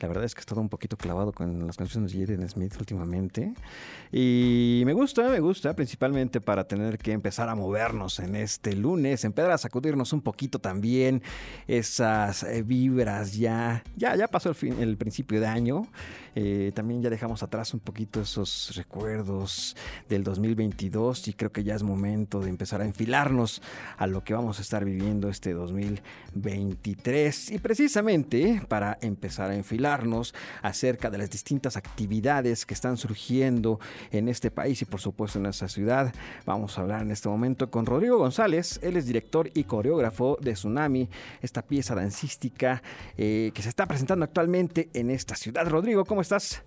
La verdad es que he estado un poquito clavado con las canciones de Jaden Smith últimamente. Y me gusta, me gusta, principalmente para tener que empezar a movernos en este lunes, empezar a sacudirnos un poquito también esas eh, vibras ya. Ya, ya pasó el, fin, el principio de año. Eh, también ya dejamos atrás un poquito esos recuerdos del 2022 y creo que ya es momento de empezar a enfilarnos a lo que vamos a estar viviendo este 2023. Y precisamente para empezar a enfilarnos acerca de las distintas actividades que están surgiendo en este país y por supuesto en esta ciudad, vamos a hablar en este momento con Rodrigo González. Él es director y coreógrafo de Tsunami, esta pieza dancística eh, que se está presentando actualmente en esta ciudad. Rodrigo, ¿cómo estás?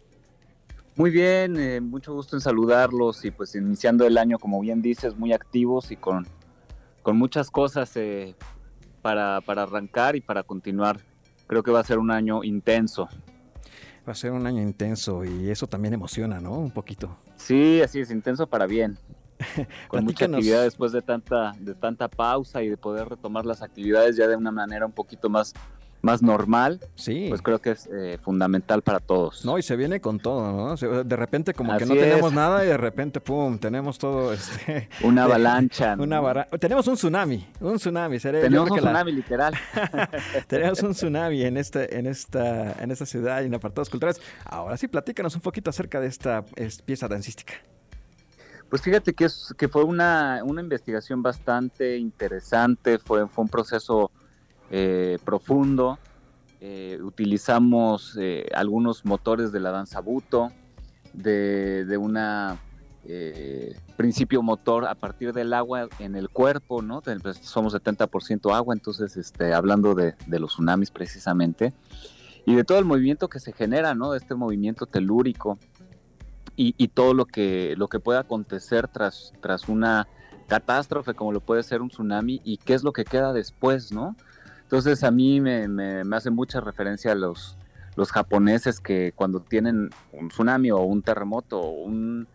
Muy bien, eh, mucho gusto en saludarlos y pues iniciando el año, como bien dices, muy activos y con, con muchas cosas eh, para, para arrancar y para continuar. Creo que va a ser un año intenso. Va a ser un año intenso y eso también emociona, ¿no? Un poquito. Sí, así es, intenso para bien. con mucha actividad después de tanta, de tanta pausa y de poder retomar las actividades ya de una manera un poquito más más normal, sí. pues creo que es eh, fundamental para todos. No, y se viene con todo, ¿no? De repente como que no tenemos nada y de repente, ¡pum!, tenemos todo. Este, una avalancha. Una tenemos un tsunami, un tsunami. tenemos un tsunami, literal. tenemos un tsunami en, este, en, esta, en esta ciudad y en apartados culturales. Ahora sí, platícanos un poquito acerca de esta pieza dancística. Pues fíjate que, es, que fue una, una investigación bastante interesante, fue, fue un proceso eh, profundo. Eh, utilizamos eh, algunos motores de la danza buto, de, de una principio motor a partir del agua en el cuerpo, ¿no? Pues, somos 70% agua, entonces este, hablando de, los tsunamis precisamente, y de todo el movimiento que se genera, ¿no? Este movimiento telúrico y, y todo lo que, lo que puede acontecer tras, tras una catástrofe como lo puede ser un tsunami y qué es lo que queda después, ¿no? Entonces a mí me, hace mucha referencia a los, los japoneses que cuando tienen un tsunami o un terremoto o un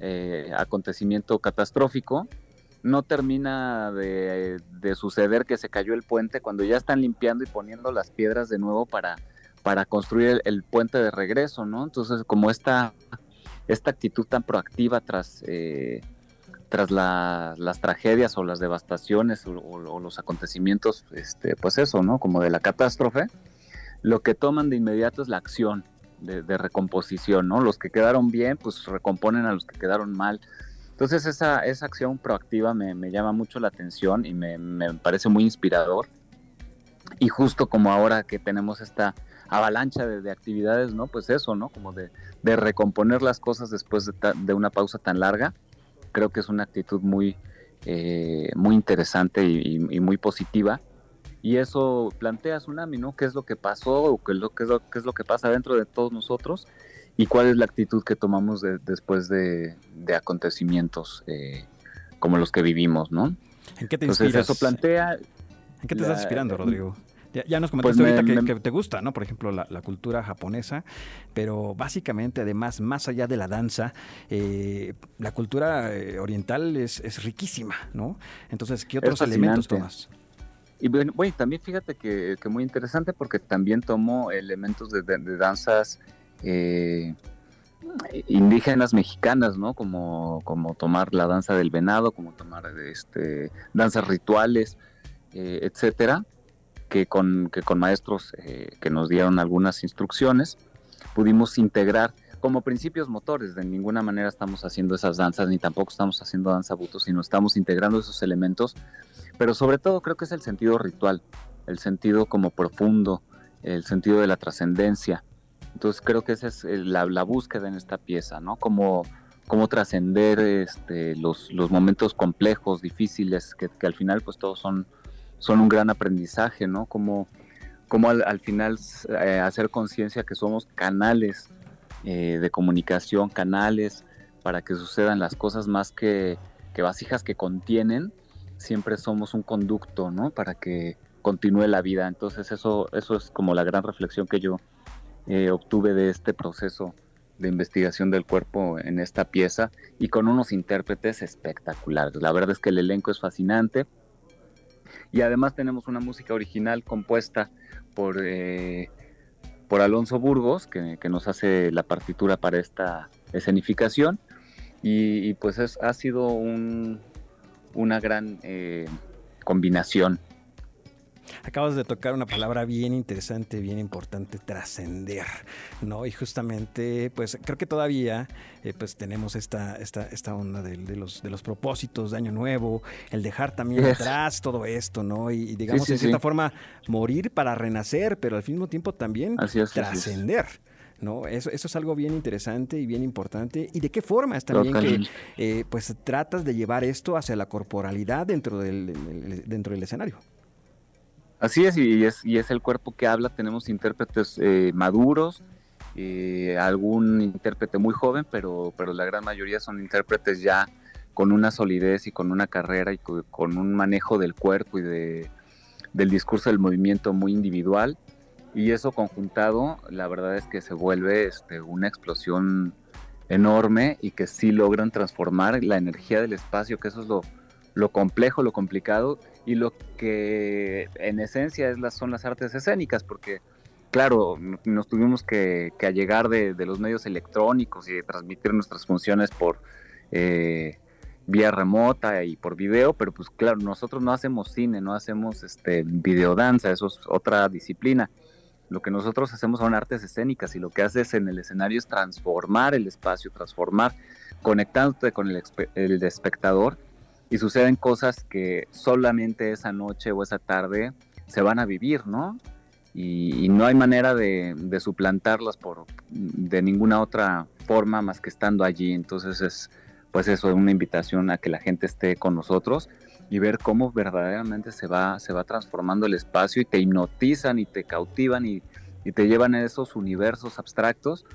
eh, acontecimiento catastrófico, no termina de, suceder que se cayó el puente cuando ya están limpiando y poniendo las piedras de nuevo para, para construir el, puente de regreso, ¿no? Entonces como esta, esta actitud tan proactiva tras... Eh, tras las tragedias o las devastaciones o, los acontecimientos, este, pues eso, ¿no? Como de la catástrofe, lo que toman de inmediato es la acción de, recomposición, ¿no? Los que quedaron bien, pues recomponen a los que quedaron mal. Entonces esa, esa acción proactiva me, llama mucho la atención y me, parece muy inspirador. Y justo como ahora que tenemos esta avalancha de, actividades, ¿no? Pues eso, ¿no? Como de, recomponer las cosas después de una pausa tan larga creo que es una actitud muy, eh, muy interesante y, muy positiva. Y eso plantea Tsunami, ¿no? ¿Qué es lo que pasó o qué es lo, qué es lo, qué es lo que pasa dentro de todos nosotros? Y cuál es la actitud que tomamos después de, acontecimientos eh, como los que vivimos, ¿no? ¿En qué te Entonces, eso plantea... ¿En qué te estás inspirando, Rodrigo? Ya, nos comentaste pues ahorita que, te gusta, ¿no? Por ejemplo, la, cultura japonesa, pero básicamente, además, más allá de la danza, eh, la cultura eh, oriental es, riquísima, ¿no? Entonces, ¿qué otros elementos tomas? Y bueno, también fíjate que, muy interesante porque también tomo elementos de, danzas eh, indígenas mexicanas, ¿no? Como, como tomar la danza del venado, como tomar este, danzas rituales, etcétera que con, que con maestros eh, que nos dieron algunas instrucciones pudimos integrar como principios motores. De ninguna manera estamos haciendo esas danzas, ni tampoco estamos haciendo danza buto, sino estamos integrando esos elementos. Pero sobre todo creo que es el sentido ritual, el sentido como profundo, el sentido de la trascendencia. Entonces creo que esa es eh, la, búsqueda en esta pieza, ¿no? Como, como trascender este, los, los momentos complejos, difíciles, que, que, al final pues todos son son un gran aprendizaje, ¿no? Como, como al, final eh, hacer conciencia que somos canales eh, de comunicación, canales para que sucedan las cosas más que, vasijas que contienen, siempre somos un conducto, ¿no? Para que continúe la vida. Entonces eso, eso es como la gran reflexión que yo eh, obtuve de este proceso de investigación del cuerpo en esta pieza y con unos intérpretes espectaculares. La verdad es que el elenco es fascinante y además tenemos una música original compuesta por, eh, por Alonso Burgos, que, nos hace la partitura para esta escenificación. Y, pues es, ha sido una gran eh, combinación Acabas de tocar una palabra bien interesante, bien importante, trascender, ¿no? Y justamente, pues creo que todavía eh, pues tenemos esta, esta, esta onda de, los, de los propósitos de Año Nuevo, el dejar también atrás todo esto, ¿no? Y, digamos, de cierta forma, morir para renacer, pero al mismo tiempo también trascender. ¿no? Eso, eso es algo bien interesante y bien importante. ¿Y de qué forma es también que eh, pues tratas de llevar esto hacia la corporalidad dentro del, dentro del escenario? Así es y, es, y es el cuerpo que habla. Tenemos intérpretes eh, maduros, eh, algún intérprete muy joven, pero, pero la gran mayoría son intérpretes ya con una solidez y con una carrera y con, un manejo del cuerpo y de, del discurso del movimiento muy individual. Y eso conjuntado, la verdad es que se vuelve este, una explosión enorme y que sí logran transformar la energía del espacio, que eso es lo, lo complejo, lo complicado y lo que en esencia es las, son las artes escénicas, porque claro, nos tuvimos que, allegar de, los medios electrónicos y de transmitir nuestras funciones por eh, vía remota y por video, pero pues claro, nosotros no hacemos cine, no hacemos este videodanza, eso es otra disciplina. Lo que nosotros hacemos son artes escénicas y lo que haces en el escenario es transformar el espacio, transformar, conectándote con el espectador y suceden cosas que solamente esa noche o esa tarde se van a vivir, ¿no? Y, no hay manera de, suplantarlas por de ninguna otra forma más que estando allí. Entonces es pues eso, una invitación a que la gente esté con nosotros y ver cómo verdaderamente se va, se va transformando el espacio y te hipnotizan y te cautivan y, te llevan a esos universos abstractos,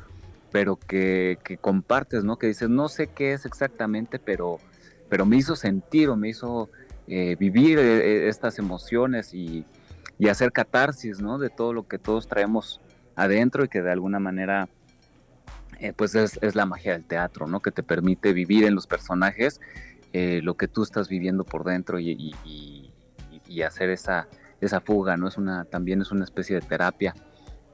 pero que, que compartes, ¿no? Que dices, no sé qué es exactamente, pero pero me hizo sentir o me hizo eh, vivir eh, eh, estas emociones y, hacer catarsis, ¿no? De todo lo que todos traemos adentro y que de alguna manera, pues es, la magia del teatro, ¿no? Que te permite vivir en los personajes lo que tú estás viviendo por dentro y, hacer esa, esa fuga, ¿no? Es una, también es una especie de terapia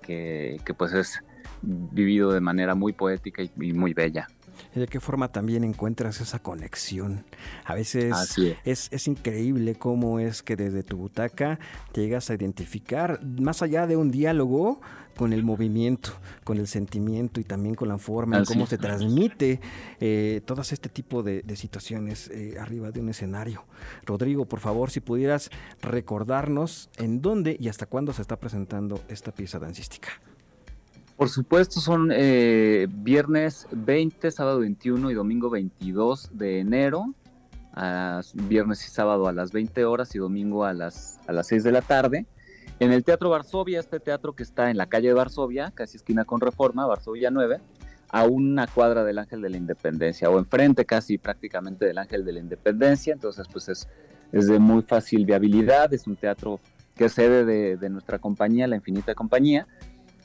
que, que pues es vivido de manera muy poética y muy bella de qué forma también encuentras esa conexión. A veces es. Es, increíble cómo es que desde tu butaca llegas a identificar, más allá de un diálogo, con el movimiento, con el sentimiento y también con la forma en cómo se transmite eh, todas este tipo de, situaciones eh, arriba de un escenario. Rodrigo, por favor, si pudieras recordarnos en dónde y hasta cuándo se está presentando esta pieza dancística. Por supuesto, son eh, viernes 20, sábado 21 y domingo 22 de enero. viernes y sábado a las 20 horas y domingo a las, a las 6 de la tarde. En el Teatro Varsovia, este teatro que está en la calle de Varsovia, casi esquina con Reforma, Varsovia 9, a una cuadra del Ángel de la Independencia, o enfrente casi prácticamente del Ángel de la Independencia. Entonces, pues es, es de muy fácil viabilidad. Es un teatro que es sede de, de nuestra compañía, la Infinita Compañía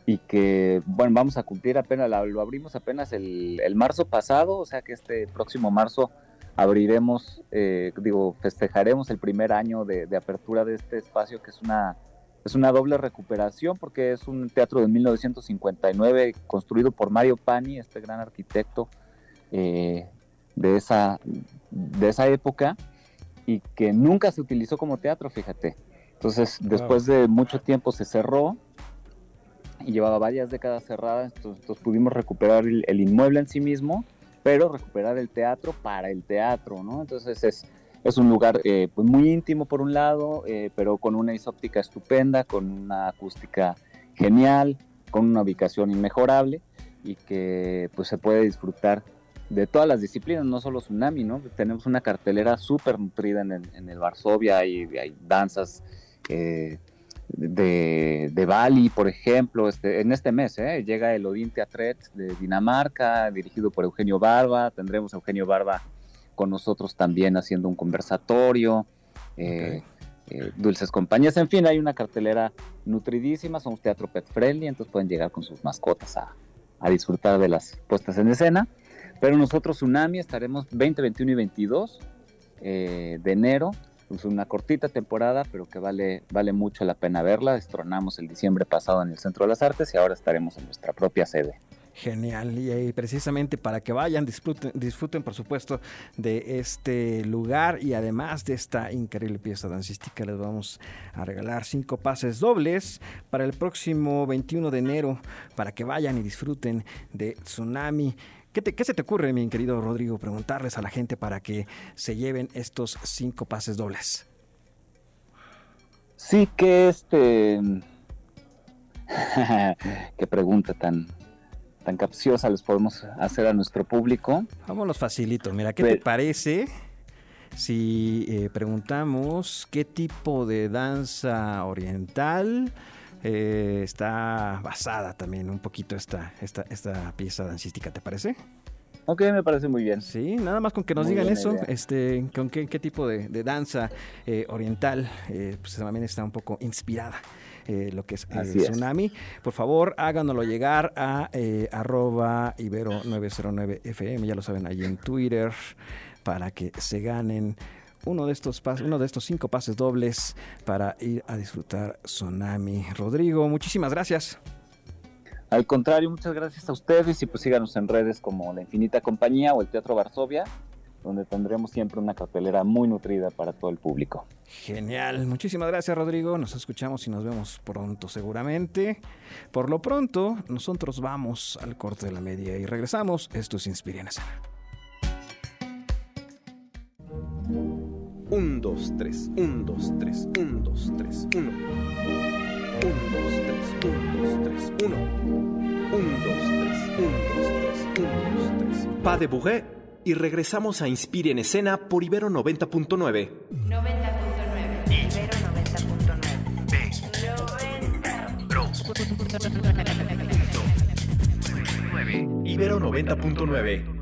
y que, bueno, vamos a cumplir apenas, lo abrimos apenas el, marzo pasado, o sea que este próximo marzo abriremos, eh, digo, festejaremos el primer año de, apertura de este espacio, que es una, es una doble recuperación, porque es un teatro de 1959 construido por Mario Pani, este gran arquitecto eh, de, esa, de esa época, y que nunca se utilizó como teatro, fíjate. Entonces, después de mucho tiempo se cerró y llevaba varias décadas cerradas, entonces, pudimos recuperar el, inmueble en sí mismo, pero recuperar el teatro para el teatro, ¿no? Entonces es, es un lugar eh, pues muy íntimo por un lado, eh, pero con una isóptica estupenda, con una acústica genial, con una ubicación inmejorable y que pues se puede disfrutar de todas las disciplinas, no solo Tsunami, ¿no? Tenemos una cartelera súper nutrida en el, en el Varsovia, hay, hay danzas, eh, de, de, Bali, por ejemplo, este, en este mes ¿eh? llega el Odin Teatret de Dinamarca, dirigido por Eugenio Barba, tendremos a Eugenio Barba con nosotros también haciendo un conversatorio, eh, eh, dulces compañías, en fin, hay una cartelera nutridísima, somos teatro pet friendly, entonces pueden llegar con sus mascotas a, a disfrutar de las puestas en escena, pero nosotros Tsunami estaremos 20, 21 y 22 de enero pues, una cortita temporada, pero que vale, vale mucho la pena verla. Estronamos el diciembre pasado en el Centro de las Artes y ahora estaremos en nuestra propia sede. Genial, y precisamente para que vayan, disfruten, disfruten por supuesto de este lugar y además de esta increíble pieza dancística les vamos a regalar cinco pases dobles para el próximo 21 de enero para que vayan y disfruten de Tsunami. ¿Qué, ¿Qué, se te ocurre, mi querido Rodrigo, preguntarles a la gente para que se lleven estos cinco pases dobles? Sí, que este... Qué pregunta tan, tan capciosa les podemos hacer a nuestro público. Vámonos facilito. Mira, ¿qué te parece si eh, preguntamos qué tipo de danza oriental eh, está basada también un poquito esta, esta, esta pieza dancística? ¿Te parece? Ok, me parece muy bien. Sí, nada más con que nos digan eso, este, con qué, qué tipo de, danza eh, oriental, pues también está un poco inspirada eh, lo que es el eh, Tsunami. Por favor, háganoslo llegar a eh, arroba ibero909fm, ya lo saben, ahí en Twitter, para que se ganen uno de estos uno de estos cinco pases dobles para ir a disfrutar Tsunami. Rodrigo, muchísimas gracias. Al contrario, muchas gracias a ustedes y pues síganos en redes como La Infinita Compañía o el Teatro Varsovia donde tendremos siempre una cartelera muy nutrida para todo el público. Genial, muchísimas gracias Rodrigo, nos escuchamos y nos vemos pronto seguramente. Por lo pronto, nosotros vamos al corte de la media y regresamos. Esto es Inspira en 1, 2, 3, 1, 2, 3, 1, 2, 3, 1. 1, 2, 3, 1, 2, 3, 1. 1, 2, 3, 1, 2, 3, 1, 2, 3. Pas de Bourret y regresamos a Inspire en Escena por Ibero 90.9. 90.9. Ibero 90.9. Ibero 90.9.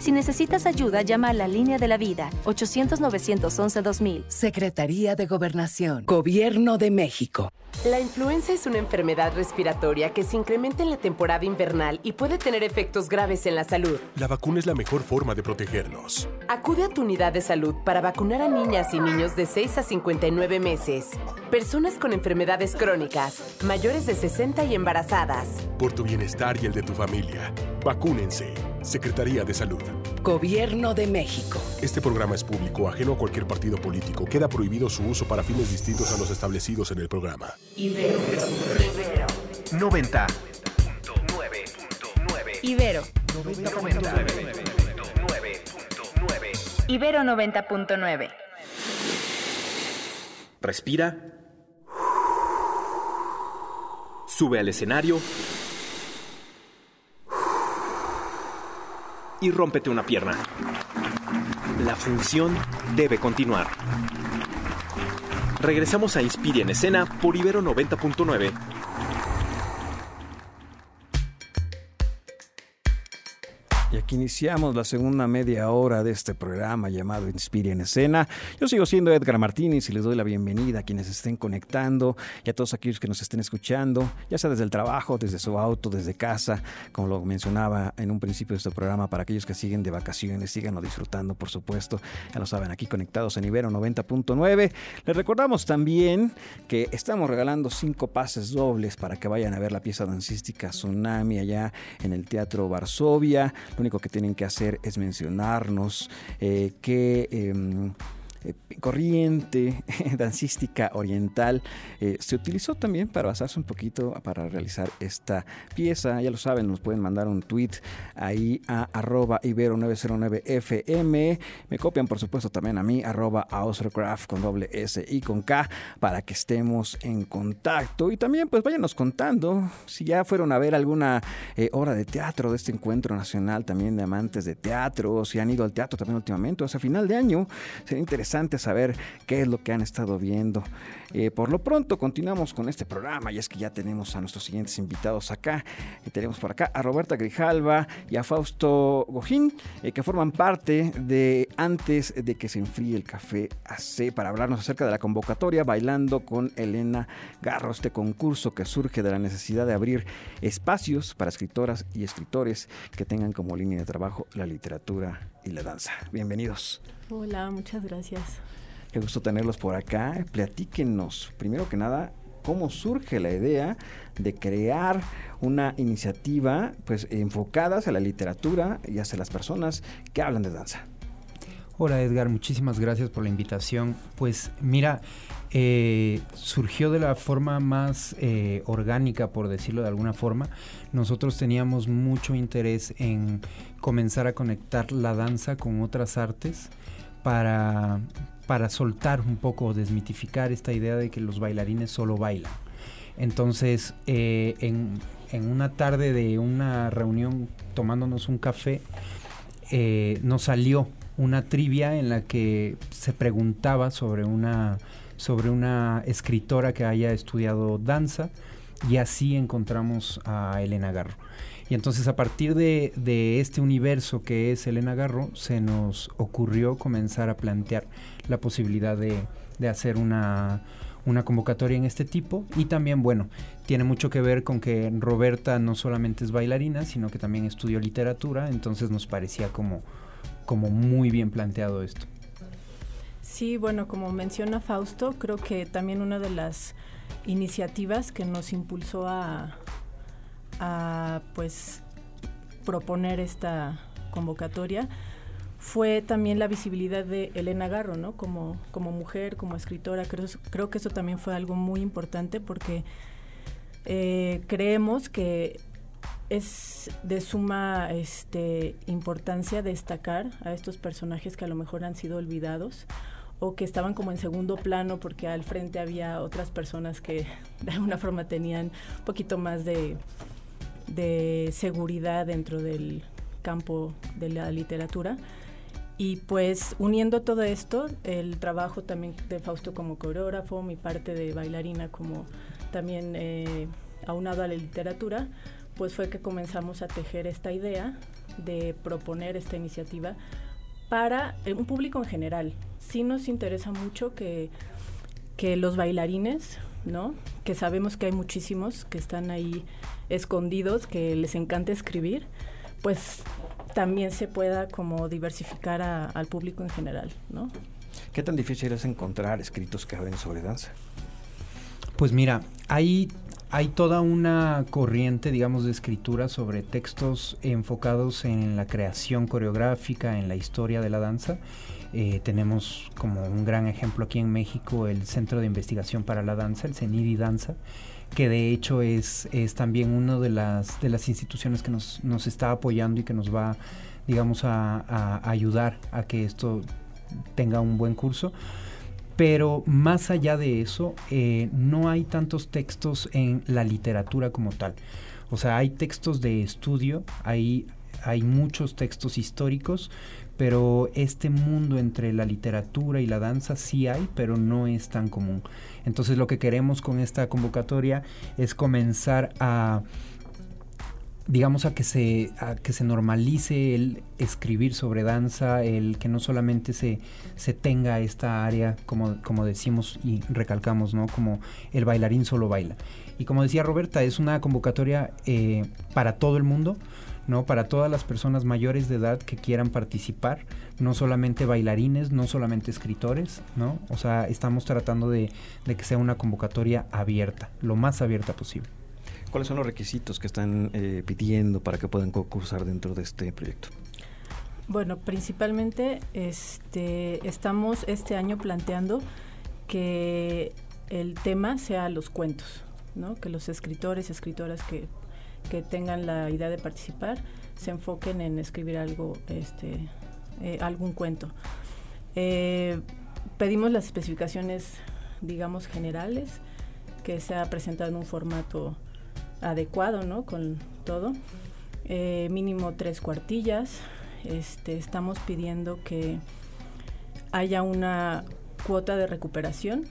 Si necesitas ayuda, llama a la línea de la vida 800-911-2000. Secretaría de Gobernación. Gobierno de México. La influenza es una enfermedad respiratoria que se incrementa en la temporada invernal y puede tener efectos graves en la salud. La vacuna es la mejor forma de protegernos. Acude a tu unidad de salud para vacunar a niñas y niños de 6 a 59 meses, personas con enfermedades crónicas, mayores de 60 y embarazadas. Por tu bienestar y el de tu familia, vacúnense. Secretaría de Salud. Gobierno de México. Este programa es público, ajeno a cualquier partido político. Queda prohibido su uso para fines distintos a los establecidos en el programa. Ibero. Ibero. 90.9. Ibero. 90.9. Ibero 90.9. Respira. Sube al escenario. Y rómpete una pierna. La función debe continuar. Regresamos a Inspire en escena por Ibero 90.9. Y aquí iniciamos la segunda media hora de este programa llamado Inspire en Escena. Yo sigo siendo Edgar Martínez y les doy la bienvenida a quienes estén conectando y a todos aquellos que nos estén escuchando, ya sea desde el trabajo, desde su auto, desde casa, como lo mencionaba en un principio de este programa, para aquellos que siguen de vacaciones, síganlo disfrutando, por supuesto. Ya lo saben, aquí conectados en Ibero 90.9. Les recordamos también que estamos regalando cinco pases dobles para que vayan a ver la pieza dancística Tsunami allá en el Teatro Varsovia. Lo único que tienen que hacer es mencionarnos eh, que... Eh, corriente dancística oriental eh, se utilizó también para basarse un poquito para realizar esta pieza. Ya lo saben, nos pueden mandar un tweet ahí a arroba ibero909fm. Me copian, por supuesto, también a mí, arroba con doble S y con K, para que estemos en contacto. Y también, pues váyanos contando si ya fueron a ver alguna eh, obra de teatro de este encuentro nacional también de amantes de teatro, si han ido al teatro también últimamente, o sea, final de año. Sería interesante saber qué es lo que han estado viendo. Eh, por lo pronto continuamos con este programa y es que ya tenemos a nuestros siguientes invitados acá. Eh, tenemos por acá a Roberta Grijalva y a Fausto Gojín, eh, que forman parte de Antes de que se enfríe el café AC para hablarnos acerca de la convocatoria Bailando con Elena Garro, este concurso que surge de la necesidad de abrir espacios para escritoras y escritores que tengan como línea de trabajo la literatura y la danza. Bienvenidos. Hola, muchas gracias. Qué gusto tenerlos por acá. Platíquenos, primero que nada, cómo surge la idea de crear una iniciativa pues enfocada hacia la literatura y hacia las personas que hablan de danza. Hola Edgar, muchísimas gracias por la invitación. Pues mira, eh, surgió de la forma más eh, orgánica, por decirlo de alguna forma. Nosotros teníamos mucho interés en comenzar a conectar la danza con otras artes para, para soltar un poco, desmitificar esta idea de que los bailarines solo bailan. Entonces, eh, en, una tarde de una reunión tomándonos un café, eh, nos salió una trivia en la que se preguntaba sobre una, sobre una escritora que haya estudiado danza y así encontramos a Elena Garro. Y entonces a partir de, este universo que es Elena Garro, se nos ocurrió comenzar a plantear la posibilidad de, hacer una, convocatoria en este tipo. Y también, bueno, tiene mucho que ver con que Roberta no solamente es bailarina, sino que también estudió literatura, entonces nos parecía como, muy bien planteado esto. Sí, bueno, como menciona Fausto, creo que también una de las iniciativas que nos impulsó a, a pues proponer esta convocatoria fue también la visibilidad de Elena Garro, ¿no? Como, como mujer, como escritora. Creo, creo que eso también fue algo muy importante porque eh, creemos que es de suma este, importancia destacar a estos personajes que a lo mejor han sido olvidados o que estaban como en segundo plano porque al frente había otras personas que de alguna forma tenían un poquito más de de seguridad dentro del campo de la literatura. Y pues uniendo todo esto, el trabajo también de Fausto como coreógrafo, mi parte de bailarina como también eh, aunado a la literatura, pues fue que comenzamos a tejer esta idea de proponer esta iniciativa para eh, un público en general. Sí nos interesa mucho que, que los bailarines, ¿no? Que sabemos que hay muchísimos que están ahí escondidos que les encanta escribir, pues también se pueda como diversificar al público en general, ¿no? ¿Qué tan difícil es encontrar escritos que hablen sobre danza? Pues mira, hay, hay toda una corriente, digamos, de escritura sobre textos enfocados en la creación coreográfica, en la historia de la danza. Eh, tenemos como un gran ejemplo aquí en México el Centro de Investigación para la Danza, el CENIDI Danza, que de hecho es, es también una de las, de las instituciones que nos, nos está apoyando y que nos va, digamos, a, ayudar a que esto tenga un buen curso. Pero más allá de eso, eh, no hay tantos textos en la literatura como tal. O sea, hay textos de estudio, hay, hay muchos textos históricos, pero este mundo entre la literatura y la danza sí hay, pero no es tan común. Entonces lo que queremos con esta convocatoria es comenzar a digamos a que se que se normalice el escribir sobre danza, el que no solamente se, se tenga esta área como, como decimos y recalcamos, ¿no? Como el bailarín solo baila. Y como decía Roberta, es una convocatoria eh, para todo el mundo. ¿No? Para todas las personas mayores de edad que quieran participar, no solamente bailarines, no solamente escritores, ¿no? O sea, estamos tratando de, que sea una convocatoria abierta, lo más abierta posible. ¿Cuáles son los requisitos que están eh, pidiendo para que puedan concursar dentro de este proyecto? Bueno, principalmente este, estamos este año planteando que el tema sea los cuentos, ¿no? que los escritores, escritoras que que tengan la idea de participar se enfoquen en escribir algo, este, eh, algún cuento. Eh, pedimos las especificaciones, digamos, generales, que sea presentado en un formato adecuado, ¿no? Con todo. Eh, mínimo tres cuartillas. Este, estamos pidiendo que haya una cuota de recuperación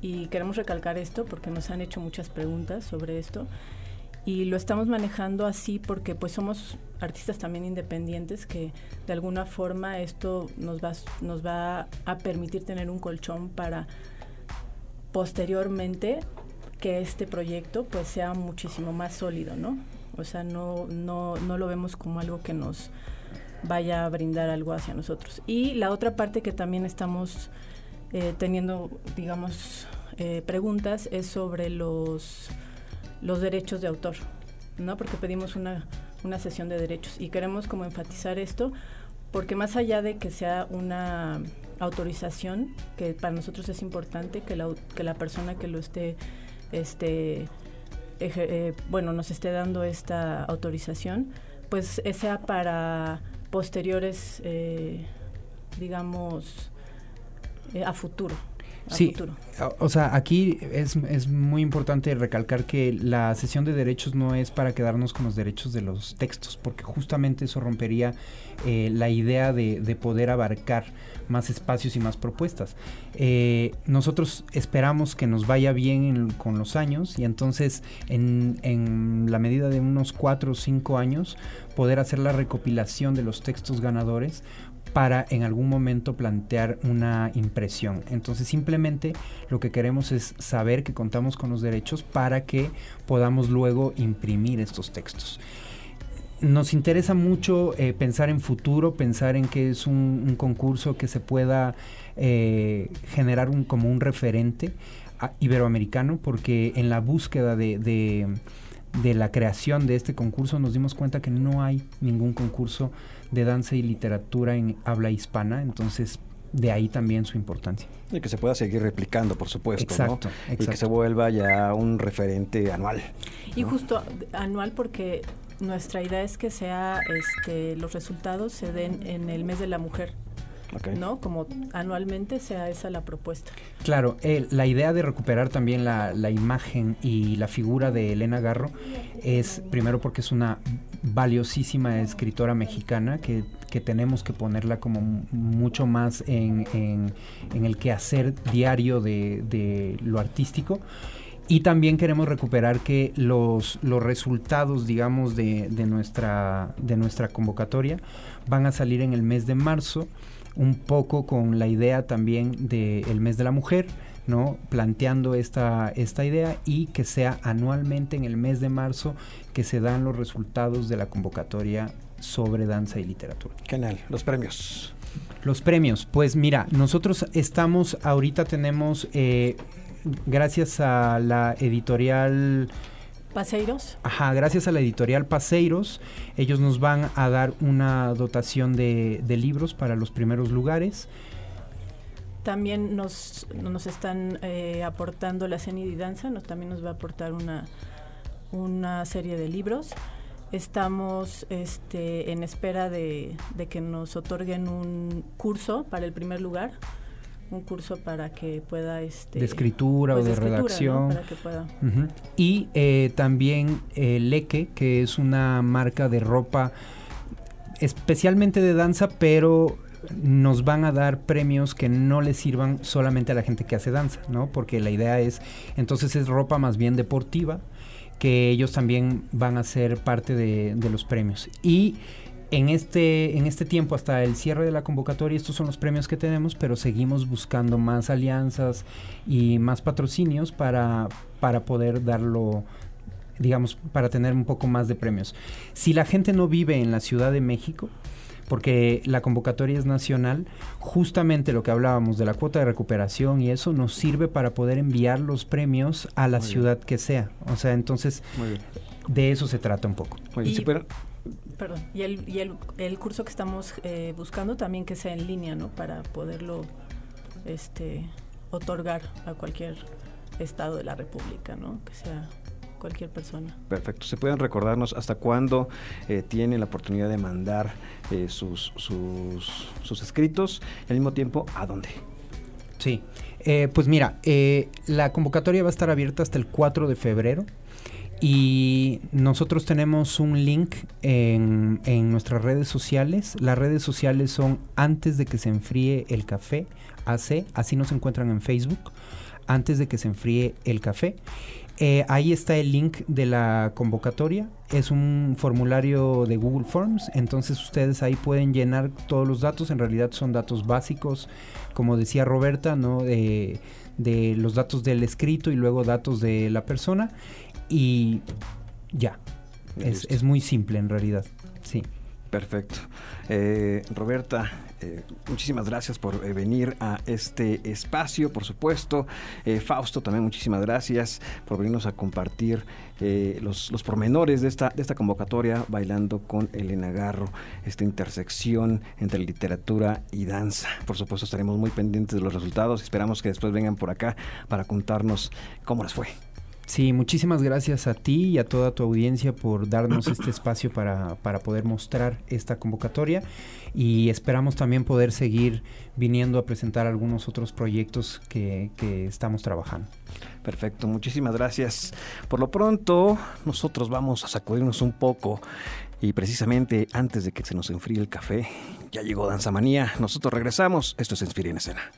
y queremos recalcar esto porque nos han hecho muchas preguntas sobre esto y lo estamos manejando así porque pues somos artistas también independientes que de alguna forma esto nos va, nos va a permitir tener un colchón para posteriormente que este proyecto pues sea muchísimo más sólido, ¿no? O sea, no, no, no lo vemos como algo que nos vaya a brindar algo hacia nosotros. Y la otra parte que también estamos eh, teniendo, digamos, eh, preguntas es sobre los, los derechos de autor, ¿no? Porque pedimos una, una sesión de derechos y queremos como enfatizar esto porque más allá de que sea una autorización, que para nosotros es importante que la, que la persona que lo esté, este, eh, bueno, nos esté dando esta autorización, pues sea para posteriores, eh, digamos, eh, a futuro. Sí, o sea, aquí es, es, muy importante recalcar que la sesión de derechos no es para quedarnos con los derechos de los textos, porque justamente eso rompería eh, la idea de, de, poder abarcar más espacios y más propuestas. Eh, nosotros esperamos que nos vaya bien en, con los años y entonces en, en la medida de unos cuatro o cinco años poder hacer la recopilación de los textos ganadores para en algún momento plantear una impresión. Entonces simplemente lo que queremos es saber que contamos con los derechos para que podamos luego imprimir estos textos. Nos interesa mucho eh, pensar en futuro, pensar en que es un, concurso que se pueda eh, generar como un referente a, iberoamericano, porque en la búsqueda de, de la creación de este concurso nos dimos cuenta que no hay ningún concurso de danza y literatura en habla hispana, entonces de ahí también su importancia. Y que se pueda seguir replicando, por supuesto. Exacto, ¿no? exacto. Y que se vuelva ya un referente anual. Y ¿no? justo anual porque nuestra idea es que sea, este, los resultados se den en el mes de la mujer. Okay. ¿no? Como anualmente sea esa la propuesta. Claro, eh, la idea de recuperar también la, la, imagen y la figura de Elena Garro es primero porque es una valiosísima escritora mexicana que, que tenemos que ponerla como mucho más en, en, en el quehacer diario de, de lo artístico. Y también queremos recuperar que los, los resultados, digamos, de, de, nuestra, de nuestra convocatoria van a salir en el mes de marzo un poco con la idea también del de mes de la mujer, ¿no? Planteando esta, esta idea y que sea anualmente en el mes de marzo que se dan los resultados de la convocatoria sobre danza y literatura. Genial. Los premios. Los premios, pues mira, nosotros estamos, ahorita tenemos, eh, gracias a la editorial... Paseiros. Ajá, gracias a la editorial Paseiros, ellos nos van a dar una dotación de, de libros para los primeros lugares. También nos, nos están eh, aportando la CENID y Danza, nos, también nos va a aportar una, una serie de libros. Estamos este, en espera de, de que nos otorguen un curso para el primer lugar un curso para que pueda este de escritura pues o de, de escritura, redacción ¿no? para que pueda. Uh -huh. y eh, también eh, Leque que es una marca de ropa especialmente de danza pero nos van a dar premios que no les sirvan solamente a la gente que hace danza no porque la idea es entonces es ropa más bien deportiva que ellos también van a ser parte de, de los premios y en este, en este tiempo, hasta el cierre de la convocatoria, estos son los premios que tenemos, pero seguimos buscando más alianzas y más patrocinios para, para poder darlo, digamos, para tener un poco más de premios. Si la gente no vive en la Ciudad de México, porque la convocatoria es nacional, justamente lo que hablábamos de la cuota de recuperación y eso nos sirve para poder enviar los premios a la Muy ciudad bien. que sea. O sea, entonces, de eso se trata un poco. Muy bien. Y, perdón, y el, y el, el curso que estamos eh, buscando también que sea en línea, ¿no? Para poderlo este, otorgar a cualquier estado de la República, ¿no? Que sea cualquier persona. Perfecto. ¿Se pueden recordarnos hasta cuándo eh, tienen la oportunidad de mandar eh, sus, sus, sus, escritos? Y al mismo tiempo, ¿a dónde? Sí. Eh, pues mira, la convocatoria va a estar abierta hasta el 4 de febrero Y nosotros tenemos un link en, en nuestras redes sociales. Las redes sociales son antes de que se enfríe el café, AC, así nos encuentran en Facebook, antes de que se enfríe el café. Eh, ahí está el link de la convocatoria. Es un formulario de Google Forms, entonces ustedes ahí pueden llenar todos los datos. En realidad son datos básicos, como decía Roberta, ¿no? De, de los datos del escrito y luego datos de la persona. Y ya. Es, es muy simple en realidad. Sí. Perfecto. Eh, Roberta, eh, muchísimas gracias por eh, venir a este espacio, por supuesto. Eh, Fausto, también muchísimas gracias por venirnos a compartir eh, los, los pormenores de esta, de esta convocatoria, bailando con Elena Garro, esta intersección entre literatura y danza. Por supuesto, estaremos muy pendientes de los resultados. Esperamos que después vengan por acá para contarnos cómo les fue. Sí, muchísimas gracias a ti y a toda tu audiencia por darnos este espacio para, para, poder mostrar esta convocatoria y esperamos también poder seguir viniendo a presentar algunos otros proyectos que, que estamos trabajando. Perfecto, muchísimas gracias. Por lo pronto, nosotros vamos a sacudirnos un poco y precisamente antes de que se nos enfríe el café, ya llegó Danza Manía. Nosotros regresamos. Esto es Inspira en Escena.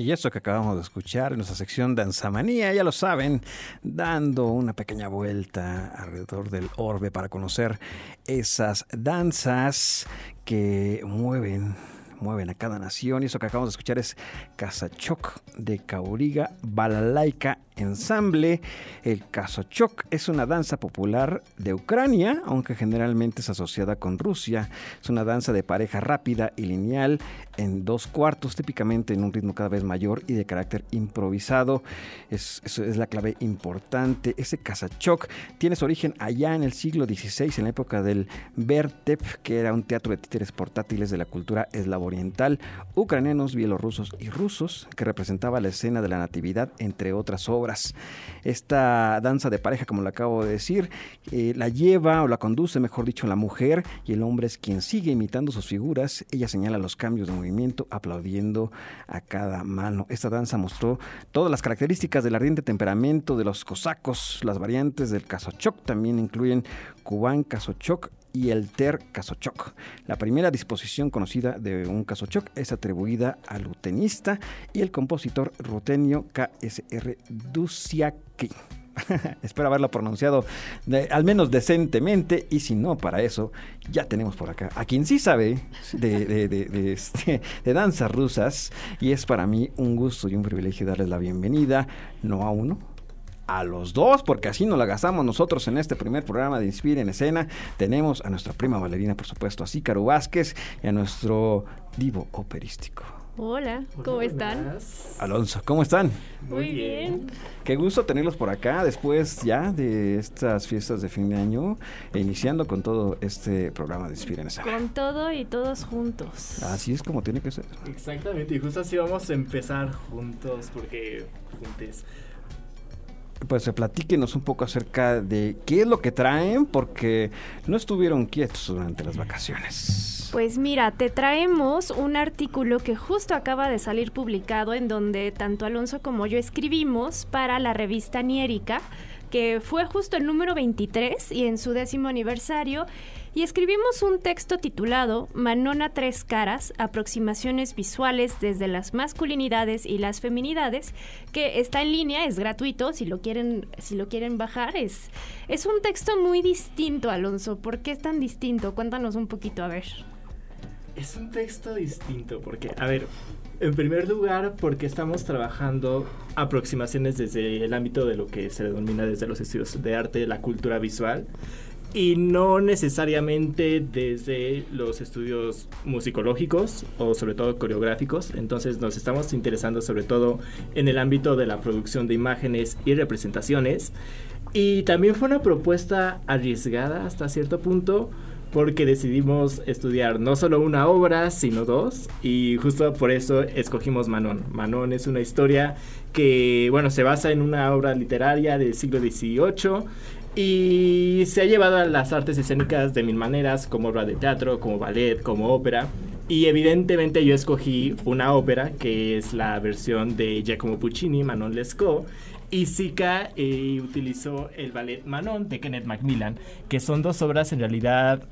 Y eso que acabamos de escuchar en nuestra sección Danzamanía, ya lo saben, dando una pequeña vuelta alrededor del orbe para conocer esas danzas que mueven mueven a cada nación. Y eso que acabamos de escuchar es Casachoc de Cauriga Balalaika Ensamble. El Casachoc es una danza popular de Ucrania, aunque generalmente es asociada con Rusia. Es una danza de pareja rápida y lineal en dos cuartos, típicamente en un ritmo cada vez mayor y de carácter improvisado. Es, es, la clave importante. Ese Casachoc tiene su origen allá en el siglo XVI, en la época del Vertep, que era un teatro de títeres portátiles de la cultura eslavo oriental, ucranianos, bielorrusos y rusos, que representaba la escena de la natividad, entre otras obras. Esta danza de pareja, como lo acabo de decir, eh, la lleva o la conduce, mejor dicho, la mujer y el hombre es quien sigue imitando sus figuras. Ella señala los cambios de movimiento, aplaudiendo a cada mano. Esta danza mostró todas las características del ardiente temperamento de los cosacos. Las variantes del casochoc también incluyen cubán, casochoc y el Ter Casochoc. La primera disposición conocida de un casochoc es atribuida al utenista y el compositor rutenio KSR Dusiaki. Espero haberlo pronunciado al menos decentemente y si no, para eso ya tenemos por acá a quien sí sabe de, de, este, danzas rusas y es para mí un gusto y un privilegio darles la bienvenida, no a uno, a los dos, porque así nos la gastamos nosotros en este primer programa de Inspire en Escena. Tenemos a nuestra prima bailarina, por supuesto, a Cícaro Vázquez y a nuestro divo operístico. Hola, ¿cómo están? Alonso, ¿cómo están? Muy bien. Qué gusto tenerlos por acá después ya de estas fiestas de fin de año e iniciando con todo este programa de Inspira en Escena. Con todo y todos juntos. Así es como tiene que ser. Exactamente, y justo así vamos a empezar juntos porque juntes. Pues platíquenos un poco acerca de qué es lo que traen, porque no estuvieron quietos durante las vacaciones. Pues mira, te traemos un artículo que justo acaba de salir publicado en donde tanto Alonso como yo escribimos para la revista Niérica, que fue justo el número 23 y en su décimo aniversario y escribimos un texto titulado Manona Tres Caras, aproximaciones visuales desde las masculinidades y las feminidades, que está en línea, es gratuito, si lo quieren, si lo quieren bajar, es, es un texto muy distinto, Alonso. ¿Por qué es tan distinto? Cuéntanos un poquito, a ver. Es un texto distinto porque, a ver, en primer lugar, porque estamos trabajando aproximaciones desde el ámbito de lo que se denomina desde los estudios de arte, la cultura visual y no necesariamente desde los estudios musicológicos o sobre todo coreográficos. Entonces nos estamos interesando sobre todo en el ámbito de la producción de imágenes y representaciones. Y también fue una propuesta arriesgada hasta cierto punto porque decidimos estudiar no solo una obra, sino dos, y justo por eso escogimos Manon. Manon es una historia que, bueno, se basa en una obra literaria del siglo XVIII y se ha llevado a las artes escénicas de mil maneras, como obra de teatro, como ballet, como ópera. Y evidentemente yo escogí una ópera, que es la versión de Giacomo Puccini, Manon Lescaut. Y Zika eh, utilizó el ballet Manon de Kenneth Macmillan, que son dos obras en realidad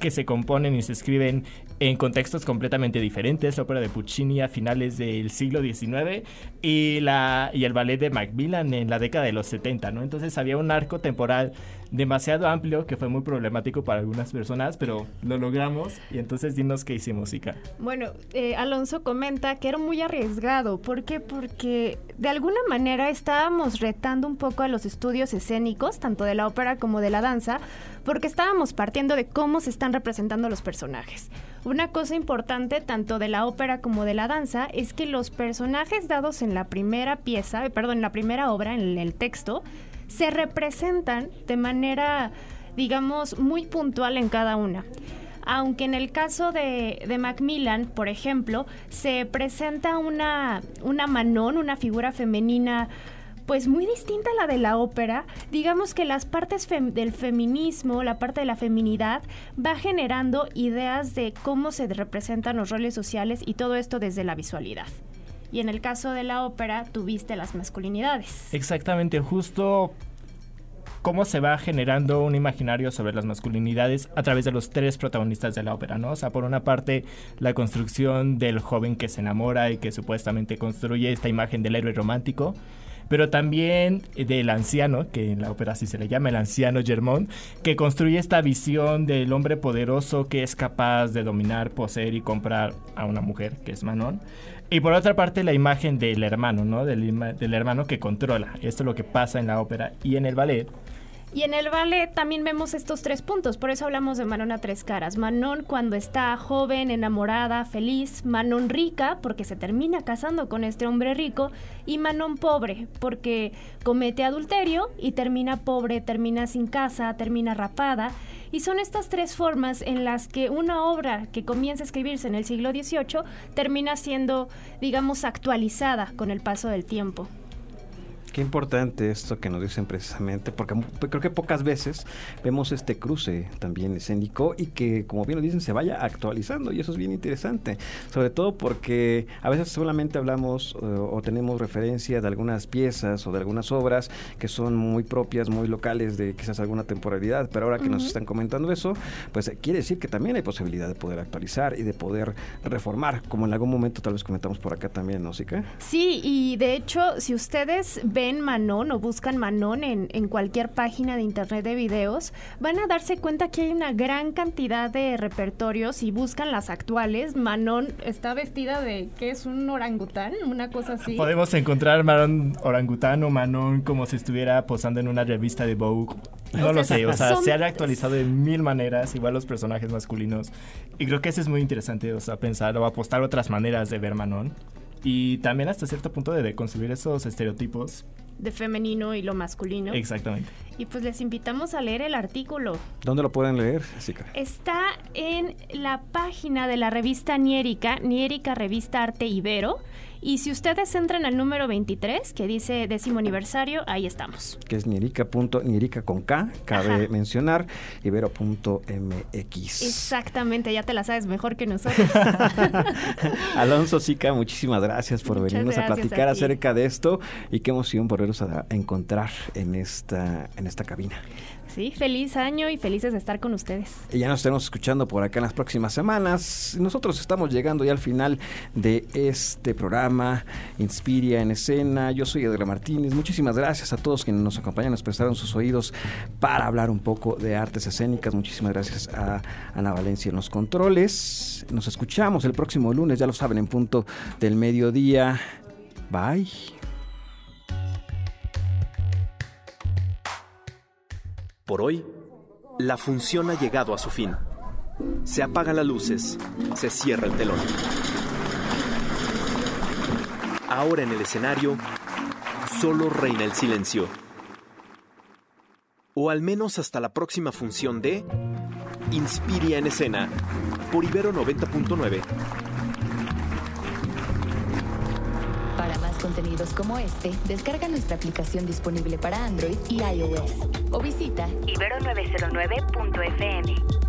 que se componen y se escriben en contextos completamente diferentes, la ópera de Puccini a finales del siglo XIX y, la, y el ballet de Macmillan en la década de los 70, ¿no? Entonces había un arco temporal demasiado amplio que fue muy problemático para algunas personas, pero lo logramos y entonces dinos qué hicimos, Ica. Bueno, eh, Alonso comenta que era muy arriesgado. ¿Por qué? Porque de alguna manera estábamos retando un poco a los estudios escénicos, tanto de la ópera como de la danza, porque estábamos partiendo de cómo se están representando los personajes. Una cosa importante tanto de la ópera como de la danza es que los personajes dados en la primera pieza, eh, perdón, en la primera obra, en el texto, se representan de manera, digamos, muy puntual en cada una. Aunque en el caso de, de Macmillan, por ejemplo, se presenta una, una Manon, una figura femenina pues muy distinta a la de la ópera. Digamos que las partes del feminismo, la parte de la feminidad, va generando ideas de cómo se representan los roles sociales y todo esto desde la visualidad. Y en el caso de la ópera, tuviste las masculinidades. Exactamente, justo cómo se va generando un imaginario sobre las masculinidades a través de los tres protagonistas de la ópera, ¿no? O sea, por una parte, la construcción del joven que se enamora y que supuestamente construye esta imagen del héroe romántico pero también del anciano, que en la ópera así se le llama, el anciano Germont, que construye esta visión del hombre poderoso que es capaz de dominar, poseer y comprar a una mujer, que es Manon. Y por otra parte, la imagen del hermano, ¿no? Del, del hermano que controla. Esto es lo que pasa en la ópera y en el ballet y en el ballet también vemos estos tres puntos, por eso hablamos de Manon a tres caras. Manon cuando está joven, enamorada, feliz, Manon rica porque se termina casando con este hombre rico y Manon pobre porque comete adulterio y termina pobre, termina sin casa, termina rapada. Y son estas tres formas en las que una obra que comienza a escribirse en el siglo XVIII termina siendo, digamos, actualizada con el paso del tiempo. Qué importante esto que nos dicen precisamente, porque creo que pocas veces vemos este cruce también escénico y que, como bien lo dicen, se vaya actualizando y eso es bien interesante, sobre todo porque a veces solamente hablamos eh, o tenemos referencia de algunas piezas o de algunas obras que son muy propias, muy locales de quizás alguna temporalidad, pero ahora que nos están comentando eso, pues quiere decir que también hay posibilidad de poder actualizar y de poder reformar, como en algún momento tal vez comentamos por acá también, ¿no, Sí, y de hecho, si ustedes ven ven Manon o buscan Manon en, en cualquier página de internet de videos, van a darse cuenta que hay una gran cantidad de repertorios y buscan las actuales. Manon está vestida de, ¿qué es? ¿Un orangután? Una cosa así. Podemos encontrar Manon orangután o Manon como si estuviera posando en una revista de Vogue. No lo sé, o sea, se han actualizado de mil maneras, igual los personajes masculinos. Y creo que eso es muy interesante, o sea, pensar o apostar otras maneras de ver Manon. Y también hasta cierto punto de deconstruir esos estereotipos. de femenino y lo masculino. Exactamente. Y pues les invitamos a leer el artículo. ¿Dónde lo pueden leer, Jessica? Está en la página de la revista Niérica, Niérica Revista Arte Ibero. Y si ustedes entran al número 23, que dice décimo aniversario, ahí estamos. Que es nierica. punto- nierica con K, cabe Ajá. mencionar, ibero.mx. Exactamente, ya te la sabes mejor que nosotros. Alonso Sica, muchísimas gracias por Muchas venirnos a platicar a acerca de esto y qué emoción volverlos a, a encontrar en esta, en esta cabina. sí, feliz año y felices de estar con ustedes. Y ya nos estaremos escuchando por acá en las próximas semanas. Nosotros estamos llegando ya al final de este programa, Inspiria en Escena. Yo soy Edgar Martínez. Muchísimas gracias a todos quienes nos acompañan, nos prestaron sus oídos para hablar un poco de artes escénicas. Muchísimas gracias a Ana Valencia en los controles. Nos escuchamos el próximo lunes, ya lo saben, en punto del mediodía. Bye. Por hoy, la función ha llegado a su fin. Se apagan las luces, se cierra el telón. Ahora en el escenario, solo reina el silencio. O al menos hasta la próxima función de Inspiria en escena, por Ibero 90.9. Para más contenidos como este, descarga nuestra aplicación disponible para Android y iOS o visita Ibero909.fm.